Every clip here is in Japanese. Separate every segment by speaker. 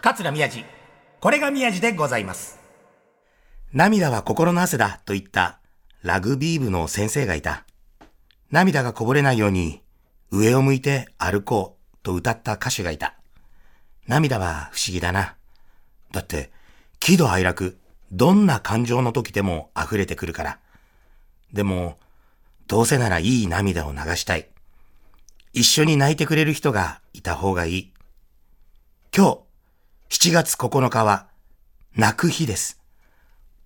Speaker 1: 桂宮治。これが宮治でございます。涙は心の汗だと言ったラグビー部の先生がいた。涙がこぼれないように上を向いて歩こうと歌った歌手がいた。涙は不思議だな。だって、喜怒哀楽、どんな感情の時でも溢れてくるから。でも、どうせならいい涙を流したい。一緒に泣いてくれる人がいた方がいい。今日、7月9日は、泣く日です。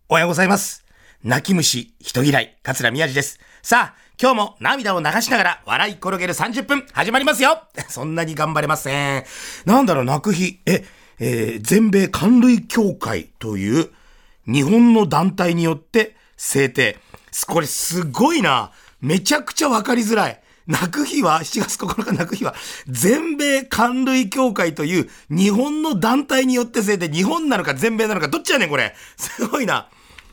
Speaker 1: おはようございます。泣き虫、人嫌い、桂宮治です。さあ、今日も涙を流しながら笑い転げる30分始まりますよ そんなに頑張れません。なんだろう、泣く日。え、えー全米寒類協会という日本の団体によって制定。これすごいな。めちゃくちゃわかりづらい。泣く日は、7月9日泣く日は、全米寒類協会という日本の団体によって制定。日本なのか全米なのか、どっちやねんこれ。すごいな。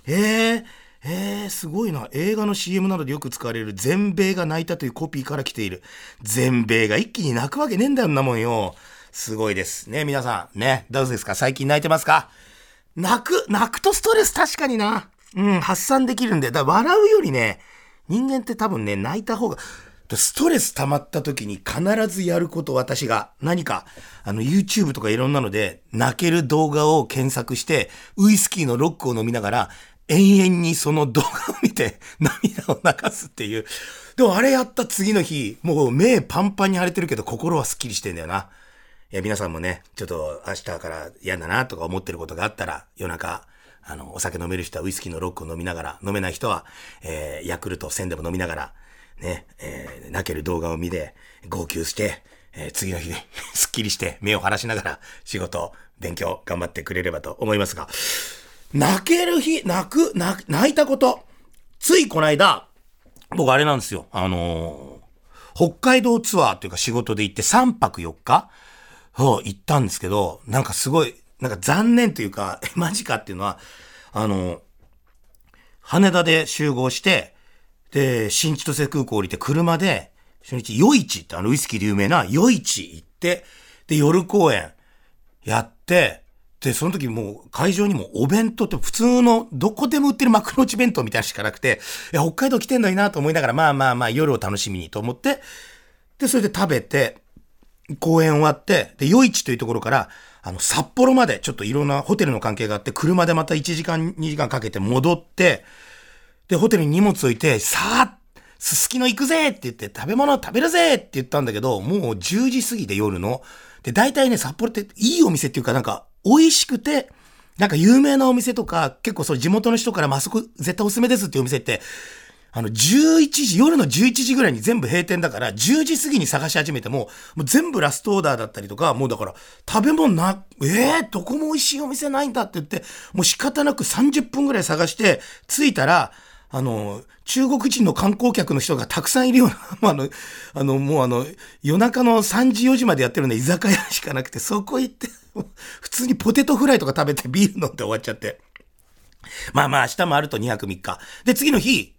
Speaker 1: えー、えー、すごいな。映画の CM などでよく使われる全米が泣いたというコピーから来ている。全米が一気に泣くわけねえんだよ、んなもんよ。すごいです。ね、皆さん。ね、どうですか？最近泣いてますか？泣く、泣くとストレス確かにな。うん、発散できるんで。だから笑うよりね、人間って多分ね、泣いた方が、ストレス溜まった時に必ずやること私が何か、あの YouTube とかいろんなので泣ける動画を検索して、ウイスキーのロックを飲みながら、延々にその動画を見て 涙を流すっていう。でもあれやった次の日、もう目パンパンに腫れてるけど心はスッキリしてんだよな。いや、皆さんもね、ちょっと明日から嫌だなとか思ってることがあったら、夜中、あの、お酒飲める人はウイスキーのロックを飲みながら、飲めない人は、えー、ヤクルト1000でも飲みながら、ね、えー、泣ける動画を見て、号泣して、えー、次の日、すっきりして、目を晴らしながら、仕事、勉強、頑張ってくれればと思いますが、泣ける日、泣く、泣泣いたこと。ついこの間、僕あれなんですよ。あのー北海道ツアーっていうか仕事で行って3泊4日そう、行ったんですけど、なんかすごい、なんか残念というか、マジかっていうのは、あの、羽田で集合して、で、新千歳空港降りて車で、初日、夜市ってあのウイスキーで有名な夜市行って、で、夜公演やって、で、その時もう会場にもお弁当って普通のどこでも売ってる幕の内弁当みたいなしかなくて、いや、北海道来てんのになと思いながら、まあまあまあ夜を楽しみにと思って、で、それで食べて、公演終わって、で、夜市というところから、あの、札幌までちょっといろんなホテルの関係があって、車でまた1時間、2時間かけて戻って、で、ホテルに荷物置いて、さあ、すすきの行くぜって言って、食べ物食べるぜって言ったんだけど、もう10時過ぎで夜の。で、大体ね、札幌っていいお店っていうかなんか、美味しくて、なんか有名なお店とか、結構そう地元の人から、まあそこ絶対おすすめですっていうお店って、あの、11時、夜の11時ぐらいに全部閉店だから、10時過ぎに探し始めても、もう全部ラストオーダーだったりとか、もうだから、食べ物な、えー、どこも美味しいお店ないんだって言って、もう仕方なく30分ぐらい探して、着いたら、あの、中国人の観光客の人がたくさんいるような、あの、あの、もうあの、夜中の3時4時までやってるね、居酒屋しかなくて、そこ行って、普通にポテトフライとか食べてビール飲んで終わっちゃって。まあまあ、明日もあると2泊3日。で、次の日、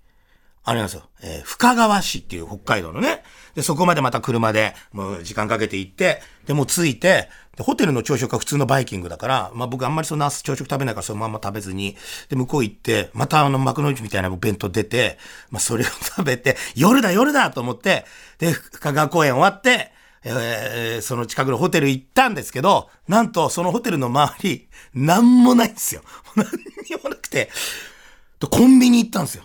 Speaker 1: あれなんですよ、えー深川市っていう北海道のね。で、そこまでまた車で、もう時間かけて行って、で、もう着いて、で、ホテルの朝食は普通のバイキングだから、まあ僕あんまりそんな朝食食べないからそのまんま食べずに、で、向こう行って、またあの幕の内みたいな弁当出て、まあそれを食べて、夜だ夜だと思って、で、深川公園終わって、えーその近くのホテル行ったんですけど、なんとそのホテルの周り、なんもないんですよ。何にもなくて、コンビニ行ったんですよ。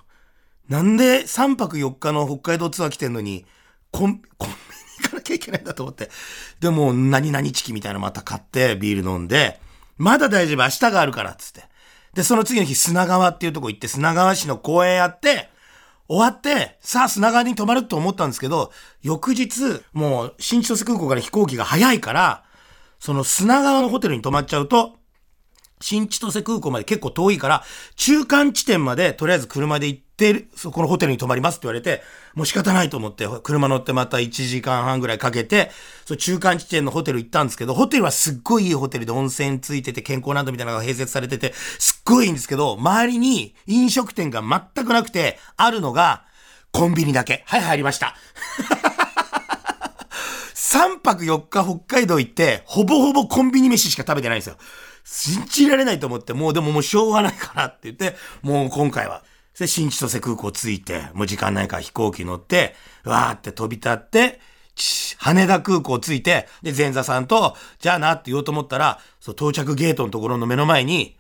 Speaker 1: なんで3泊4日の北海道ツアー来てんのに、コン、コンビニ行かなきゃいけないんだと思って。でも、何々チキみたいなのまた買って、ビール飲んで、まだ大丈夫、明日があるから、つって。で、その次の日、砂川っていうとこ行って、砂川市の公園やって、終わって、さあ砂川に泊まると思ったんですけど、翌日、もう、新千歳空港から飛行機が早いから、その砂川のホテルに泊まっちゃうと、新千歳空港まで結構遠いから、中間地点までとりあえず車で行って、そこのホテルに泊まりますって言われて、もう仕方ないと思って、車乗ってまた1時間半ぐらいかけて、そう中間地点のホテル行ったんですけど、ホテルはすっごいいいホテルで温泉ついてて、健康ランドみたいなのが併設されてて、すっごいいいんですけど、周りに飲食店が全くなくて、あるのが、コンビニだけ。はい、入りました。3泊4日北海道行って、ほぼほぼコンビニ飯しか食べてないんですよ。信じられないと思って、もうでももうしょうがないからって言って、もう今回は。で、新千歳空港着いて、もう時間ないから飛行機乗って、わーって飛び立って、羽田空港着いて、で、前座さんと、じゃあなって言おうと思ったら、そう、到着ゲートのところの目の前に、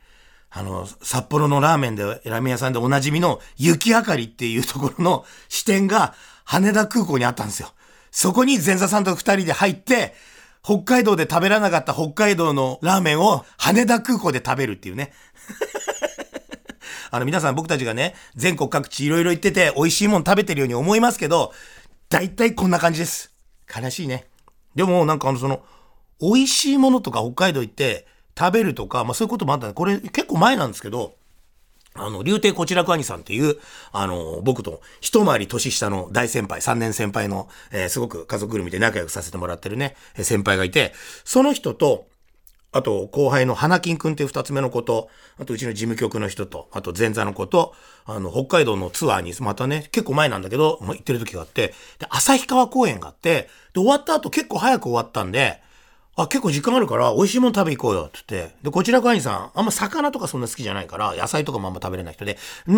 Speaker 1: あの、札幌のラーメンで、ラーメン屋さんでおなじみの雪明かりっていうところの支店が羽田空港にあったんですよ。そこに前座さんと二人で入って、北海道で食べらなかった北海道のラーメンを羽田空港で食べるっていうね。あの皆さん僕たちがね、全国各地いろいろ行ってて美味しいもん食べてるように思いますけど、大体こんな感じです。悲しいね。でもなんかあのその、美味しいものとか北海道行って食べるとか、まあそういうこともあったんでこれ結構前なんですけど、あの、竜亭こちらく兄さんっていう、あの、僕と一回り年下の大先輩、3年先輩の、えー、すごく家族ぐるみで仲良くさせてもらってるね、先輩がいて、その人と、あと、後輩の花金くんっていう二つ目のこと、あと、うちの事務局の人と、あと、前座のこと、あの、北海道のツアーに、またね、結構前なんだけど、まあ、行ってる時があって、で、旭川公演があって、で、終わった後結構早く終わったんで、あ、結構時間あるから、美味しいもの食べ行こうよ、って言って。で、こちら会員さん、あんま魚とかそんな好きじゃないから、野菜とかもあんま食べれない人で、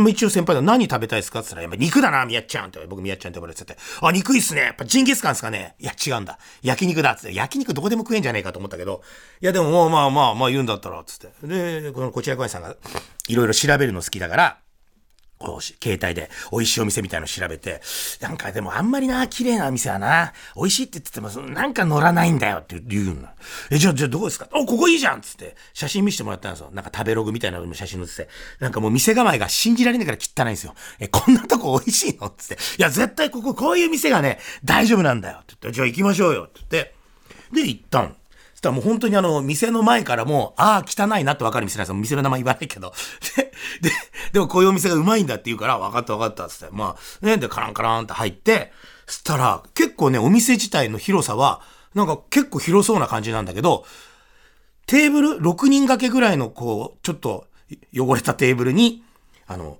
Speaker 1: 一応先輩だ、何食べたいですか？って言ったら、やっぱ肉だな、みやっちゃんって、僕みやっちゃんって呼ばれてて、あ、肉いいっすね。やっぱジンギスカンですかね？いや、違うんだ。焼肉だ、つって。焼肉どこでも食えんじゃねえかと思ったけど、いや、でももうまあまあまあ言うんだったら、つって。で、このこちら会員さんが、いろいろ調べるの好きだから、こう携帯で美味しいお店みたいの調べて、なんかでもあんまりな、綺麗なお店はな、美味しいって言ってても、なんか乗らないんだよって言うの。え、じゃあ、じゃあどこですか？お、ここいいじゃんっつって、写真見せてもらったんですよ。なんか食べログみたいなの写真載せて。なんかもう店構えが信じられないから汚いんですよ。え、こんなとこ美味しいの？っつって。いや、絶対ここ、こういう店がね、大丈夫なんだよ。って言って、じゃあ行きましょうよ。って言って。で、行ったん。したらもう本当にあの、店の前からもう、ああ、汚いなってわかる店なんですよ。店の名前言わないけど。で、で、でもこういうお店がうまいんだって言うから、分かった分かったっつって。まあ、ね、で、カランカランって入って、そしたら、結構ね、お店自体の広さは、なんか結構広そうな感じなんだけど、テーブル、6人掛けぐらいの、こう、ちょっと汚れたテーブルに、あの、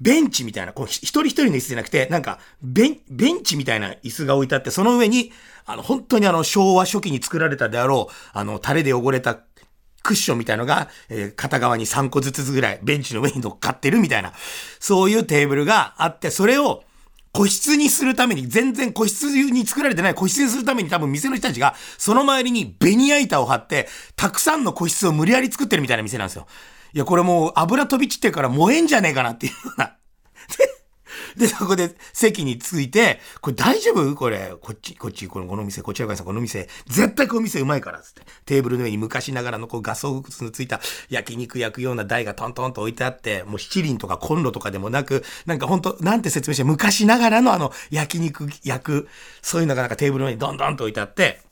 Speaker 1: ベンチみたいな、こう、一人一人の椅子じゃなくて、なんか、ベン、ベンチみたいな椅子が置いてあって、その上に、あの、本当にあの、昭和初期に作られたであろう、あの、タレで汚れたクッションみたいのが、えー、片側に3個ずつぐらい、ベンチの上に乗っかってるみたいな、そういうテーブルがあって、それを、個室にするために、全然個室に作られてない個室にするために多分店の人たちが、その周りにベニヤ板を張って、たくさんの個室を無理やり作ってるみたいな店なんですよ。いや、これもう油飛び散ってから燃えんじゃねえかなっていうような。で、そこで席に着いて、これ大丈夫？これ、こっち、こっち、このこの店、こちら側さん、この店、絶対この店うまいから、つって。テーブルの上に昔ながらのこうガソ靴のついた焼肉焼くような台がトントンと置いてあって、もう七輪とかコンロとかでもなく、なんかほんと、なんて説明して、昔ながらのあの焼肉焼く、そういうのがなんかテーブルの上にドンドンと置いてあって、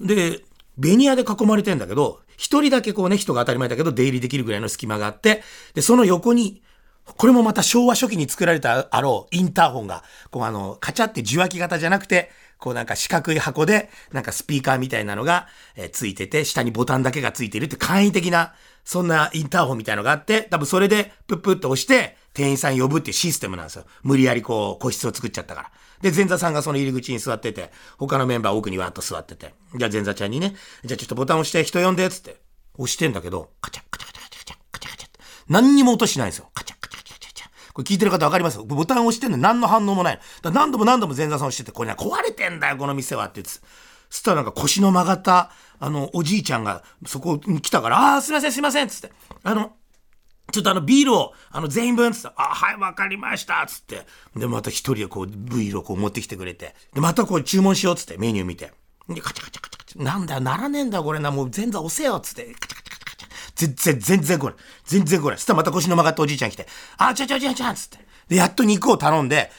Speaker 1: で、ベニヤで囲まれてんだけど、一人だけこうね、人が当たり前だけど出入りできるぐらいの隙間があって、で、その横に、これもまた昭和初期に作られたあろうインターホンが、こうあの、カチャって受話器型じゃなくて、こうなんか四角い箱で、なんかスピーカーみたいなのが、えー、ついてて、下にボタンだけがついてるって簡易的な、そんなインターホンみたいのがあって、多分それでプップッと押して、店員さん呼ぶっていうシステムなんですよ。無理やりこう、個室を作っちゃったから。で、前座さんがその入り口に座ってて、他のメンバー奥にわーっと座ってて。じゃあ前座ちゃんにね、じゃあちょっとボタン押して人呼んで、つって。押してんだけど、カチャカチャカチャカチャカチャカチャ何にも音しないんですよ。カチャカチャカチャカチャこれ聞いてる方分かります？ボタン押してんの何の反応もない。だ何度も何度も前座さん押してて、これね壊れてんだよ、この店はって言って。そしたらなんか腰の曲がった、あの、おじいちゃんがそこに来たから、ああ、すいません、すいません、つって。あの、ちょっとあの、ビールを、あの、全員分っ、つって、あ、はい、わかりましたっ、つって。で、また一人でこう、ビールをこう持ってきてくれて。で、またこう注文しようっ、つって、メニュー見て。で、カチャカチャカチャカチャ。なんだよ、ならねえんだ、これな、もう前座押せよっ、つって。カチャカチャカチャ全然、全然来ない。全然来ない。そしたらまた腰の曲がったおじいちゃん来て、あ、ちゃちゃちゃちゃっつって。で、やっと肉を頼んで、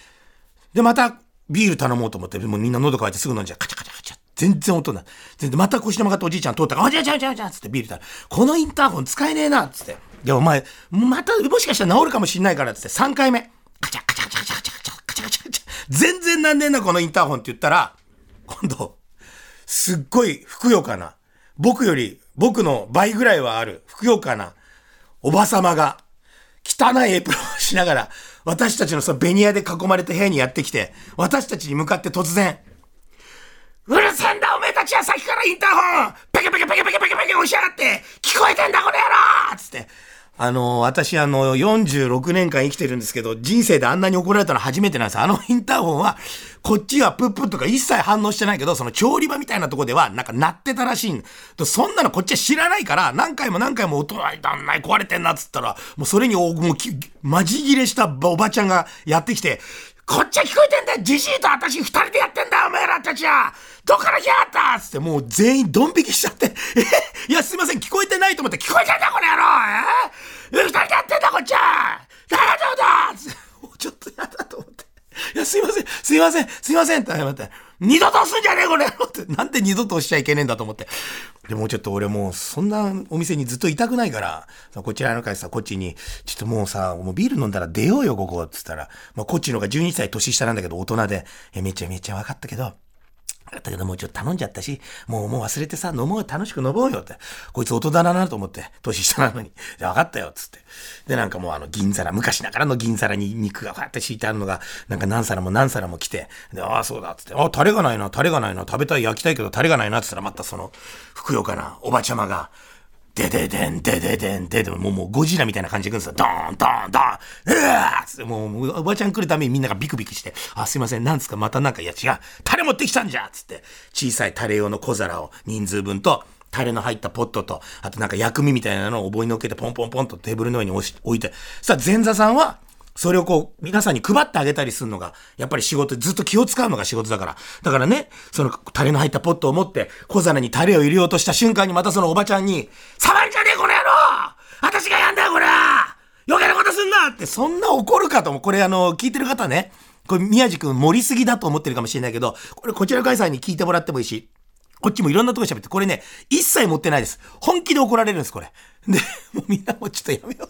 Speaker 1: で、またビール頼もうと思って、もうみんな喉乾いてすぐ飲んじゃう。カチャカチャカチャ。全然音ない。全然、また腰の曲がったおじいちゃん通ったから、あ、ちゃちゃちゃちゃつってビール頼む。このインターホン使えねえなつって。で、お前、また、もしかしたら治るかもしんないからつって、3回目。カチャカチャカチャカチャカチャカチャカチャカチャカチャ。全然なんねえな、このインターホンって言ったら、今度、すっごいふくよかな、僕より、僕の倍ぐらいはある、ふくよかな、おばさまが、汚いエプロンをしながら、私たちのそのベニヤで囲まれた部屋にやってきて、私たちに向かって突然、うるせえんだおめえたちはさっきからインターホン。ペケペケペケペケペケペケ押しやがって。聞こえてんだこの野郎。つって。あの、私あの、46年間生きてるんですけど、人生であんなに怒られたの初めてなんです。あのインターホンは、こっちはプップとか一切反応してないけど、その調理場みたいなとこでは、なんか鳴ってたらしいん。そんなのこっちは知らないから、何回も何回も音がだんない壊れてんなっつったら、もうそれに、もう、まじ切れしたおばちゃんがやってきて、こっちは聞こえてんだよ。じじいと私二人でやってんだよお前らたちは。どっから来やがったつってもう全員ドン引きしちゃって、え いやすいません聞こえてないと思って。聞こえてんだこの野郎。え二人でやってんだこっちは。誰がどうだつって。もうちょっとやだと思って。いや、すいません、すいません、すいませんって謝って、二度と押すんじゃねえこれって、なんで二度と押しちゃいけねえんだと思って。でもうちょっと俺もう、そんなお店にずっといたくないから、こちらの会さ、こっちに、ちょっともうさ、もうビール飲んだら出ようよ、ここ、つったら、まあ、こっちの方が12歳年下なんだけど、大人で、え、めちゃめちゃ分かったけど、だけどもうちょっと頼んじゃったし、もうもう忘れてさ、飲もう楽しく飲もうよって。こいつ大人だなと思って、年下なのに。で、分かったよ、っつって。で、なんかもうあの銀皿、昔ながらの銀皿に肉がふわって敷いてあるのが、なんか何皿も何皿も来て、で、ああ、そうだ、っつって、ああ、タレがないな、タレがないな、食べたい、焼きたいけどタレがないな、つったらまたその、ふくよかなおばちゃまが、でででん、でででん、ででもう、もうゴジラみたいな感じで来るんですよ。ドーン、ドーン、ドーン、うわーっ、もう、おばちゃん来るためにみんながビクビクして、あ、すいません、なんですか、またなんか、いや違う、タレ持ってきたんじゃつって、小さいタレ用の小皿を人数分と、タレの入ったポットと、あとなんか薬味みたいなのを覚えのっけてポンポンポンとテーブルの上に置いて、さあ前座さんは、それをこう、皆さんに配ってあげたりするのが、やっぱり仕事、ずっと気を使うのが仕事だから。だからね、そのタレの入ったポットを持って、小皿にタレを入れようとした瞬間にまたそのおばちゃんに、触るじゃねえこの野郎私がやんだよこれ余計なことすんなって、そんな怒るかと思う。これあの、聞いてる方ね、これ宮地君盛りすぎだと思ってるかもしれないけど、これこちら開催に聞いてもらってもいいし、こっちもいろんなとこ喋って、これね、一切持ってないです。本気で怒られるんです、これ。で、もうみんなもちょっとやめよ、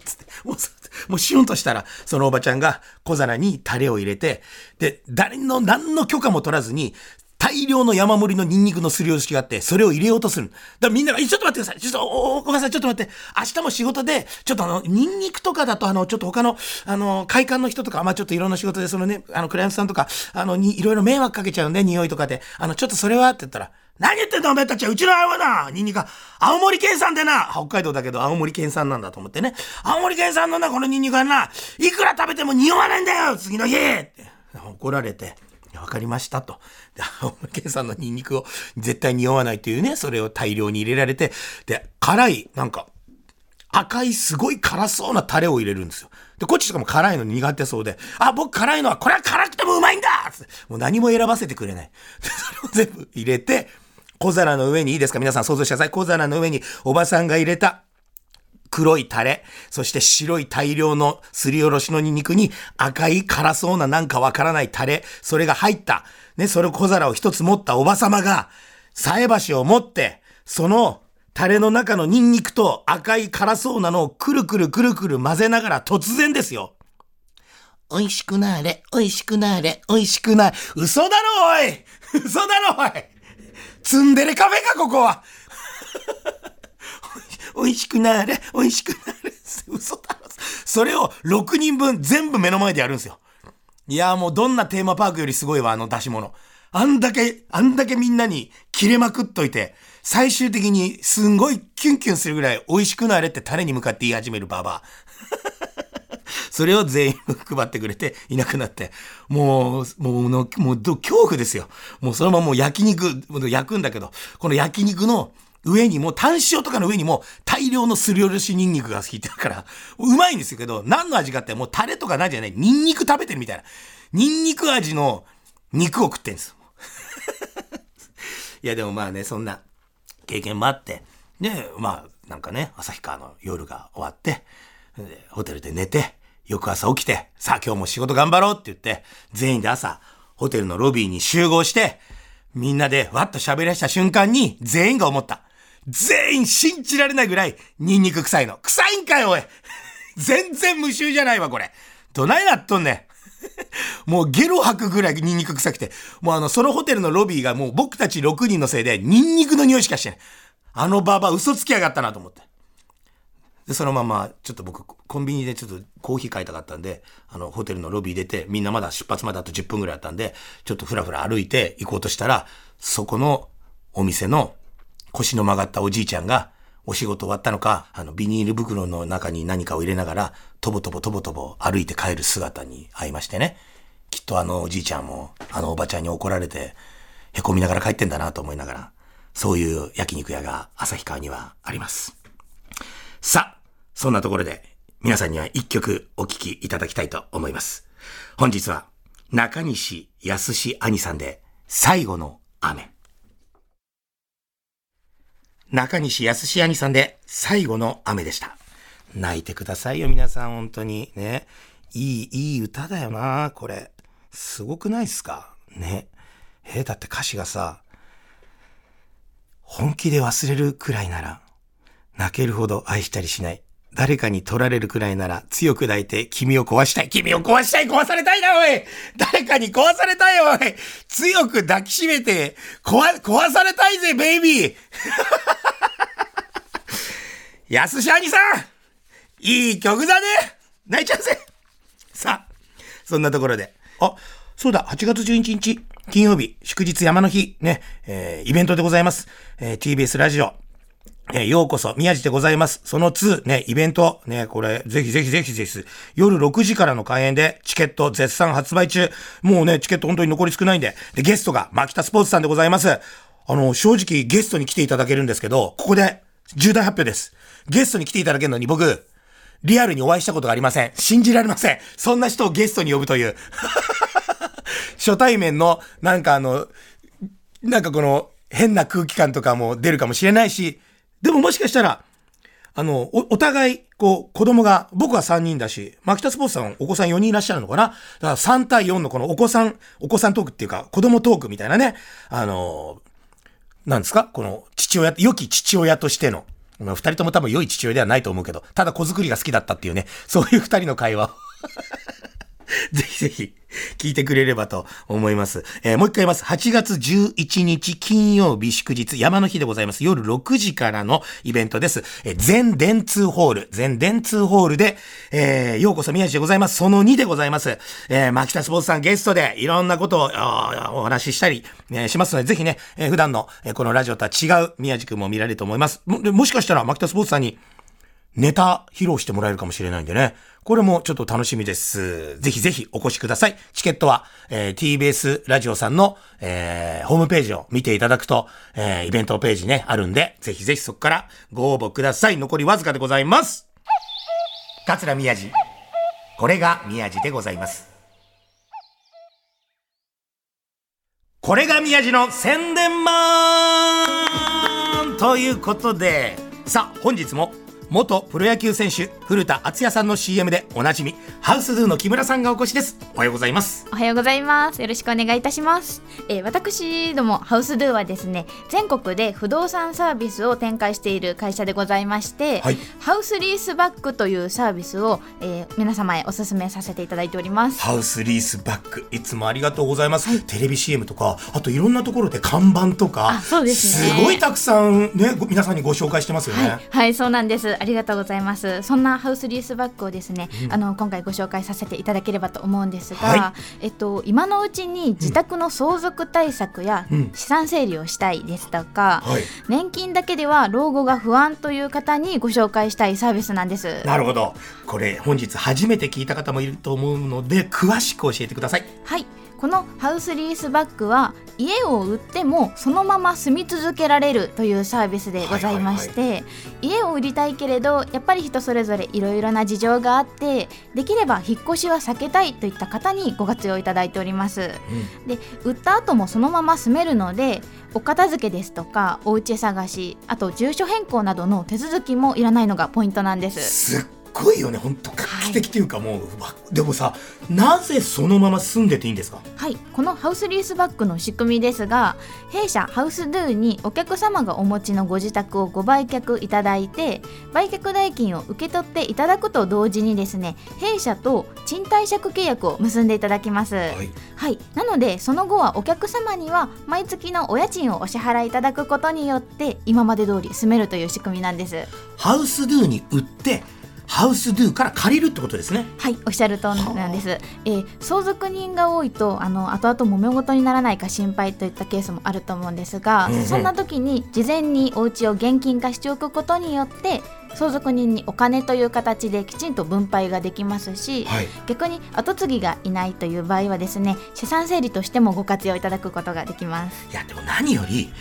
Speaker 1: もうシュンとしたら、そのおばちゃんが小皿にタレを入れて、で、誰の、何の許可も取らずに、大量の山盛りのニンニクのすりおろしがあって、それを入れようとする。だからみんなが、ちょっと待ってください。ちょっと、お、お母さん、ちょっと待って。明日も仕事で、ちょっとあの、ニンニクとかだと、あの、ちょっと他の、あの、会館の人とか、まあちょっといろんな仕事で、そのね、あの、クライアントさんとか、あの、に、いろいろ迷惑かけちゃうんで、匂いとかで。あの、ちょっとそれは？って言ったら、何言ってんだお前たちはうちの青だニンニク青森県産でな北海道だけど青森県産なんだと思ってね。青森県産のな、このニンニクはな、いくら食べても匂わないんだよ次の日って怒られて。わかりましたと。で、青森県産のニンニクを絶対匂わないというね、それを大量に入れられて、で、辛い、なんか、赤いすごい辛そうなタレを入れるんですよ。で、こっちとかも辛いの苦手そうで、あ、僕辛いのは、これは辛くてもうまいんだもう何も選ばせてくれない。で、それを全部入れて、小皿の上にいいですか？皆さん想像してください。小皿の上におばさんが入れた黒いタレ、そして白い大量のすりおろしのニンニクに赤い辛そうななんかわからないタレ、それが入った、ね、それを小皿を一つ持ったおばさまが、菜箸を持って、そのタレの中のニンニクと赤い辛そうなのをくるくるくるくる混ぜながら突然ですよ。美味しくなれ、美味しくなれ、美味しくなれ。嘘だろおい 嘘だろおいツンデレカフェかここは 美味しくなれ、美味しくなれ。嘘だろ。それを6人分全部目の前でやるんですよ。いや、もうどんなテーマパークよりすごいわ、あの出し物。あんだけ、あんだけみんなに切れまくっといて、最終的にすんごいキュンキュンするぐらい美味しくなれってタレに向かって言い始めるババア。それを全員配ってくれていなくなって、もう、もう、もう、恐怖ですよ。もうそのままもう焼肉、焼くんだけど、この焼肉の上にも、炭塩とかの上にも大量のすりおろしニンニクが効いてるから、うまいんですけど、何の味かってもうタレとかなんじゃない、ニンニク食べてるみたいな。ニンニク味の肉を食ってんです。いやでもまあね、そんな経験もあって、で、まあなんかね、旭川の夜が終わって、ホテルで寝て、翌朝起きて、さあ今日も仕事頑張ろうって言って、全員で朝、ホテルのロビーに集合して、みんなでわっと喋り出した瞬間に、全員が思った。全員信じられないぐらい、ニンニク臭いの。臭いんかよ、おい全然無臭じゃないわ、これ。どないなっとんねん。もうゲロ吐くぐらいニンニク臭くて、もうあの、そのホテルのロビーがもう僕たち6人のせいで、ニンニクの匂いしかしてない。あのババ嘘つきやがったなと思って。で、そのまま、ちょっと僕、コンビニでちょっとコーヒー買いたかったんで、あの、ホテルのロビー出て、みんなまだ出発まであと10分ぐらいあったんで、ちょっとふらふら歩いて行こうとしたら、そこのお店の腰の曲がったおじいちゃんが、お仕事終わったのか、あの、ビニール袋の中に何かを入れながら、とぼとぼとぼとぼ歩いて帰る姿に会いましてね。きっとあのおじいちゃんも、あのおばちゃんに怒られて、凹みながら帰ってんだなと思いながら、そういう焼肉屋が旭川にはあります。さあ、そんなところで、皆さんには一曲お聴きいただきたいと思います。本日は、中西康兄さんで、最後の雨。中西康兄さんで、最後の雨でした。泣いてくださいよ、皆さん、本当に。ね。いい、いい歌だよな、これ。すごくないっすか？ね。えだって歌詞がさ、本気で忘れるくらいなら、泣けるほど愛したりしない。誰かに取られるくらいなら強く抱いて君を壊したい。君を壊したい。壊されたいな、おい。誰かに壊されたい、おい。強く抱きしめて、壊、壊されたいぜ、ベイビー。やすし兄さん。いい曲だね。泣いちゃうぜ。さあ、そんなところで。あ、そうだ、8月11日、金曜日、祝日山の日、ね、えー、イベントでございます。えー、TBS ラジオ、え、ようこそ、宮地でございます。その2、ね、イベント、ね、これ、ぜひぜひぜひぜひ、夜6時からの開演で、チケット絶賛発売中。もうね、チケット本当に残り少ないんで。で、ゲストが、牧田スポーツさんでございます。あの、正直ゲストに来ていただけるんですけど、ここで、重大発表です。ゲストに来ていただけるのに僕、リアルにお会いしたことがありません。信じられません。そんな人をゲストに呼ぶという。初対面の、なんかあの、なんかこの、変な空気感とかも出るかもしれないし、でももしかしたら、あの、お、お互い、こう、子供が、僕は3人だし、マキタスポーツさん、お子さん4人いらっしゃるのかな？だから3対4のこのお子さん、お子さんトークっていうか、子供トークみたいなね、あの、なんですか？この、父親、良き父親としての、二人とも多分良い父親ではないと思うけど、ただ子作りが好きだったっていうね、そういう二人の会話を。ぜひぜひ、聞いてくれればと思います。えー、もう一回言います。8月11日金曜日祝日山の日でございます。夜6時からのイベントです。えー、全電通ホール、全電通ホールで、えー、ようこそ宮地でございます。その2でございます。えー、牧田スポーツさんゲストでいろんなことをお話ししたり、えー、しますので、ぜひね、えー、普段の、えー、このラジオとは違う宮地くんも見られると思います。ももしかしたら牧田スポーツさんにネタ披露してもらえるかもしれないんでね。これもちょっと楽しみです。ぜひぜひお越しください。チケットは、えー、TBS ラジオさんの、えー、ホームページを見ていただくと、えー、イベントページね、あるんで、ぜひぜひそこからご応募ください。残りわずかでございます。桂宮治。これが宮治でございます。これが宮治の宣伝マンということで、さあ、本日も元プロ野球選手古田敦也さんの CM でおなじみハウスドゥの木村さんがお越しです。おはようございます。
Speaker 2: おはようございます。よろしくお願いいたします、えー、私どもハウスドゥはですね全国で不動産サービスを展開している会社でございまして、はい、ハウスリースバックというサービスを、えー、皆様へお勧めさせていただいております。
Speaker 1: ハウスリースバックいつもありがとうございます、はい、テレビ CM とかあといろんなところで看板とか
Speaker 2: そうです
Speaker 1: ね。すごいたくさんね皆さんにご紹介してますよね、
Speaker 2: はい、はい、そうなんですありがとうございます。そんなハウスリースバッグをですね、うん、あの今回ご紹介させていただければと思うんですが、はい、えっと今のうちに自宅の相続対策や資産整理をしたいですとか、うんはい、年金だけでは老後が不安という方にご紹介したいサービスなんです。
Speaker 1: なるほど。これ本日初めて聞いた方もいると思うので詳しく教えてください。
Speaker 2: はいこのハウスリースバッグは家を売ってもそのまま住み続けられるというサービスでございまして、家を売りたいけれどやっぱり人それぞれいろいろな事情があってできれば引っ越しは避けたいといった方にご活用いただいております、うん、で売った後もそのまま住めるのでお片付けですとかお家探しあと住所変更などの手続きもいらないのがポイントなんです。
Speaker 1: ごいよね本当。画期的っていうか、もうでもさなぜそのまま住んでていいんですか？
Speaker 2: はいこのハウスリースバッグの仕組みですが弊社ハウスドゥにお客様がお持ちのご自宅をご売却いただいて売却代金を受け取っていただくと同時にですね弊社と賃貸借契約を結んでいただきます、はい、はい、なのでその後はお客様には毎月のお家賃をお支払いいただくことによって今まで通り住めるという仕組みなんです。
Speaker 1: ハウスドゥに売ってハウスドゥから借りるってことですね。
Speaker 2: はいおっしゃる通りなんです、えー相続人が多いとあの後々揉め事にならないか心配といったケースもあると思うんですが、
Speaker 1: うんうん。
Speaker 2: そんな時に事前にお家を現金化しておくことによって相続人にお金という形できちんと分配ができますし、
Speaker 1: はい。
Speaker 2: 逆に後継ぎがいないという場合はですね資産整理としてもご活用いただくことができます
Speaker 1: いやでも何より引っ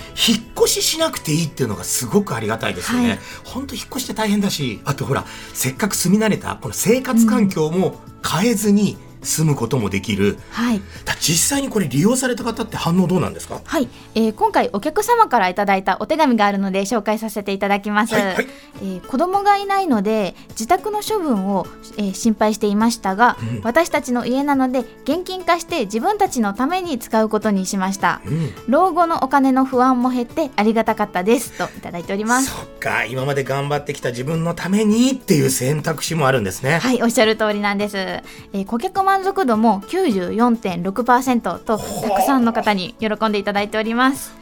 Speaker 1: 越ししなくていいっていうのがすごくありがたいですよね。
Speaker 2: はい
Speaker 1: 本当引っ越して大変だし、あとほらせっかく住み慣れたこの生活環境も変えずに住むこともできる。
Speaker 2: はい。
Speaker 1: だ実際にこれ利用された方って反応どうなんですか？
Speaker 2: はい、えー今回お客様からいただいたお手紙があるので紹介させていただきます、
Speaker 1: はいはい。
Speaker 2: えー子供がいないので自宅の処分を、えー心配していましたが、
Speaker 1: うん。
Speaker 2: 私たちの家なので現金化して自分たちのために使うことにしました。
Speaker 1: うん。
Speaker 2: 老後のお金の不安も減ってありがたかったですといただいております。
Speaker 1: そっか。今まで頑張ってきた自分のためにっていう選択肢もあるんですね。
Speaker 2: はいおっしゃる通りなんです、えー顧客満足度も94.6%とたくさんの方に喜んでいただいております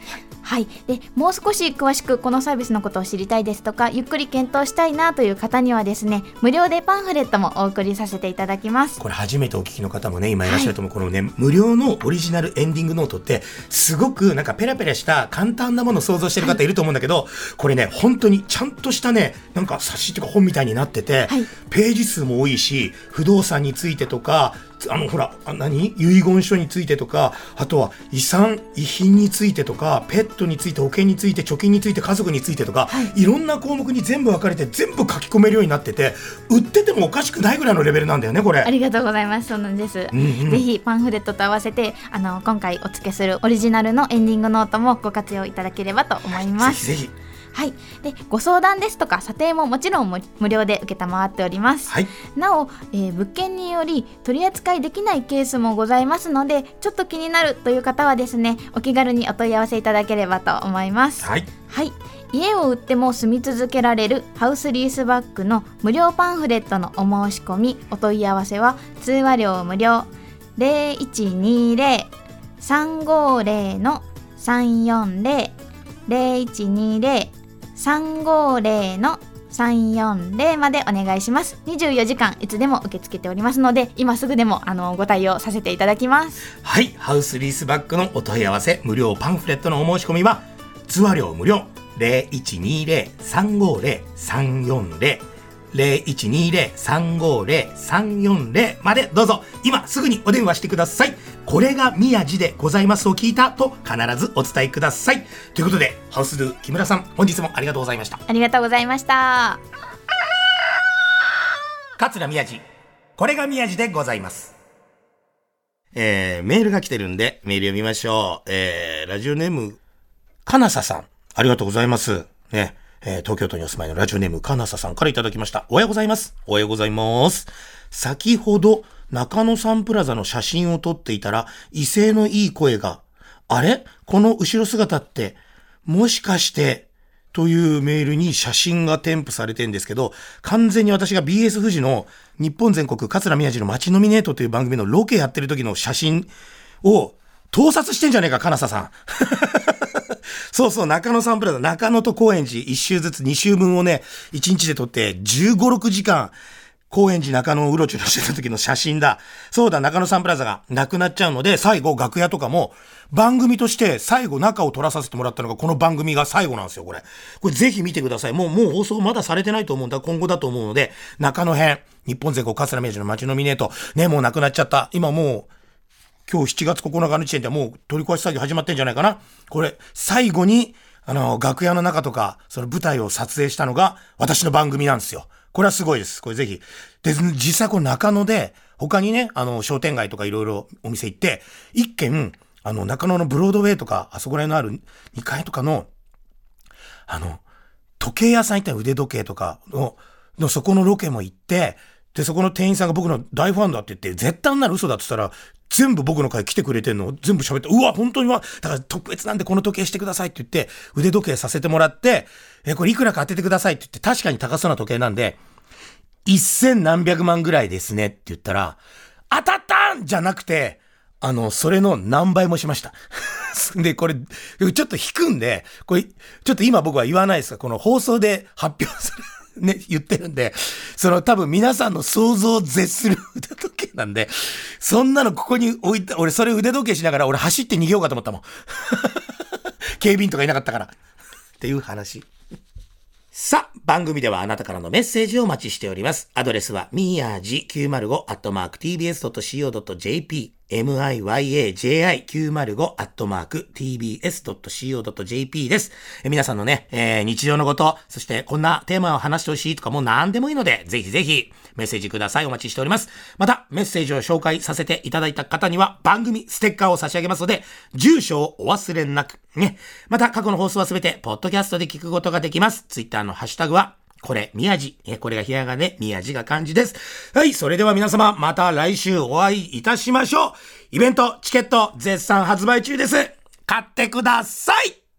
Speaker 2: はい、でもう少し詳しくこのサービスのことを知りたいですとかゆっくり検討したいなという方にはですね無料でパンフレットもお送りさせていただきます。
Speaker 1: これ初めてお聞きの方もね今いらっしゃると思う、このね無料のオリジナルエンディングノートってすごくなんかペラペラした簡単なものを想像してる方いると思うんだけど、これね本当にちゃんとしたねなんか冊子とか本みたいになってて、
Speaker 2: はい。
Speaker 1: ページ数も多いし不動産についてとかあのほらあ何？遺言書についてとかあとは遺産遺品についてとかペットについて保険について貯金について家族についてとか、い、ろんな項目に全部分かれて全部書き込めるようになってて売っててもおかしくないぐらいのレベルなんだよねこれ。
Speaker 2: ありがとうございます。そうなんです、
Speaker 1: んうん。
Speaker 2: ぜひパンフレットと合わせてあの今回お付けするオリジナルのエンディングノートもご活用いただければと思います。
Speaker 1: ぜひぜひ。
Speaker 2: はい、でご相談ですとか査定ももちろん無料で承っております、
Speaker 1: はい、
Speaker 2: なお、えー、物件により取り扱いできないケースもございますのでちょっと気になるという方はですねお気軽にお問い合わせいただければと思います、
Speaker 1: はい、
Speaker 2: はい、家を売っても住み続けられるハウスリースバッグの無料パンフレットのお申し込みお問い合わせは通話料無料0120-350-340 0120 350の340までお願いします。24時間いつでも受け付けておりますので今すぐでもあのご対応させていただきます。
Speaker 1: はいハウスリースバックのお問い合わせ無料パンフレットのお申し込みは通話料無料零一二零三五零三四零零一二零三五零三四零までどうぞ。今すぐにお電話してください。これが宮地でございますを聞いたと必ずお伝えください。ということで、ハウスドゥ木村さん、本日もありがとうございました。
Speaker 2: ありがとうございました
Speaker 1: 桂宮治。これが宮治でございます。えー、メールが来てるんで、メール読みましょう。えー、ラジオネーム、かなささん。ありがとうございます。ね。えー、東京都にお住まいのラジオネーム、かなささんからいただきました。おはようございます。おはようございます。先ほど、中野サンプラザの写真を撮っていたら、威勢のいい声が、あれ？この後ろ姿って、もしかして、というメールに写真が添付されてるんですけど、完全に私が BS 富士の日本全国桂宮治の街ノミネートという番組のロケやってる時の写真を盗撮してんじゃねえか、金佐さん。そうそう、中野サンプラザ、中野と高円寺1周ずつ2周分をね、1日で撮って15、6時間、高円寺中野をうろちょろしてた時の写真だ。そうだ、中野サンプラザがなくなっちゃうので、最後楽屋とかも、番組として最後中を撮らさせてもらったのがこの番組が最後なんですよ、これ。これぜひ見てください。もう、もう放送まだされてないと思うんだ。今後だと思うので、中野編、日本全国桂明治の街ノミネート、ね、もうなくなっちゃった。今もう、今日7月9日の時点ではもう取り壊し作業始まってんじゃないかな。これ、最後に、あの、楽屋の中とか、その舞台を撮影したのが、私の番組なんですよ。これはすごいです。これぜひ。で、実際この中野で、他にね、あの、商店街とかいろいろお店行って、一軒、あの、中野のブロードウェイとか、あそこら辺のある2階とかの、あの、時計屋さん行ったら腕時計とかの、のそこのロケも行って、で、そこの店員さんが僕の大ファンだって言って、絶対あんなの嘘だって言ったら、全部僕の会来てくれてんの全部喋って、うわ、本当には、だから特別なんでこの時計してくださいって言って、腕時計させてもらって、え、これいくらか当ててくださいって言って、確かに高そうな時計なんで、一千何百万ぐらいですねって言ったら、当たったんじゃなくて、あの、それの何倍もしました。で、これ、ちょっと引くんで、これ、ちょっと今僕は言わないですが、この放送で発表する。ね、言ってるんで、その多分皆さんの想像を絶する腕時計なんで、そんなのここに置いて、俺それ腕時計しながら俺走って逃げようかと思ったもん。警備員とかいなかったから。っていう話。さあ、番組ではあなたからのメッセージをお待ちしております。アドレスは、みやじ 905-tbs.co.jp miyaji905-tbs.co.jp です。皆さんのね、えー、日常のこと、そしてこんなテーマを話してほしいとかもう何でもいいので、ぜひぜひメッセージください。お待ちしております。また、メッセージを紹介させていただいた方には番組ステッカーを差し上げますので、住所をお忘れなく。ね。また、過去の放送はすべて、ポッドキャストで聞くことができます。ツイッターのハッシュタグは、これ、宮地。え、これがひらがね、宮地が漢字です。はい、それでは皆様、また来週お会いいたしましょう。イベント、チケット、絶賛発売中です。買ってください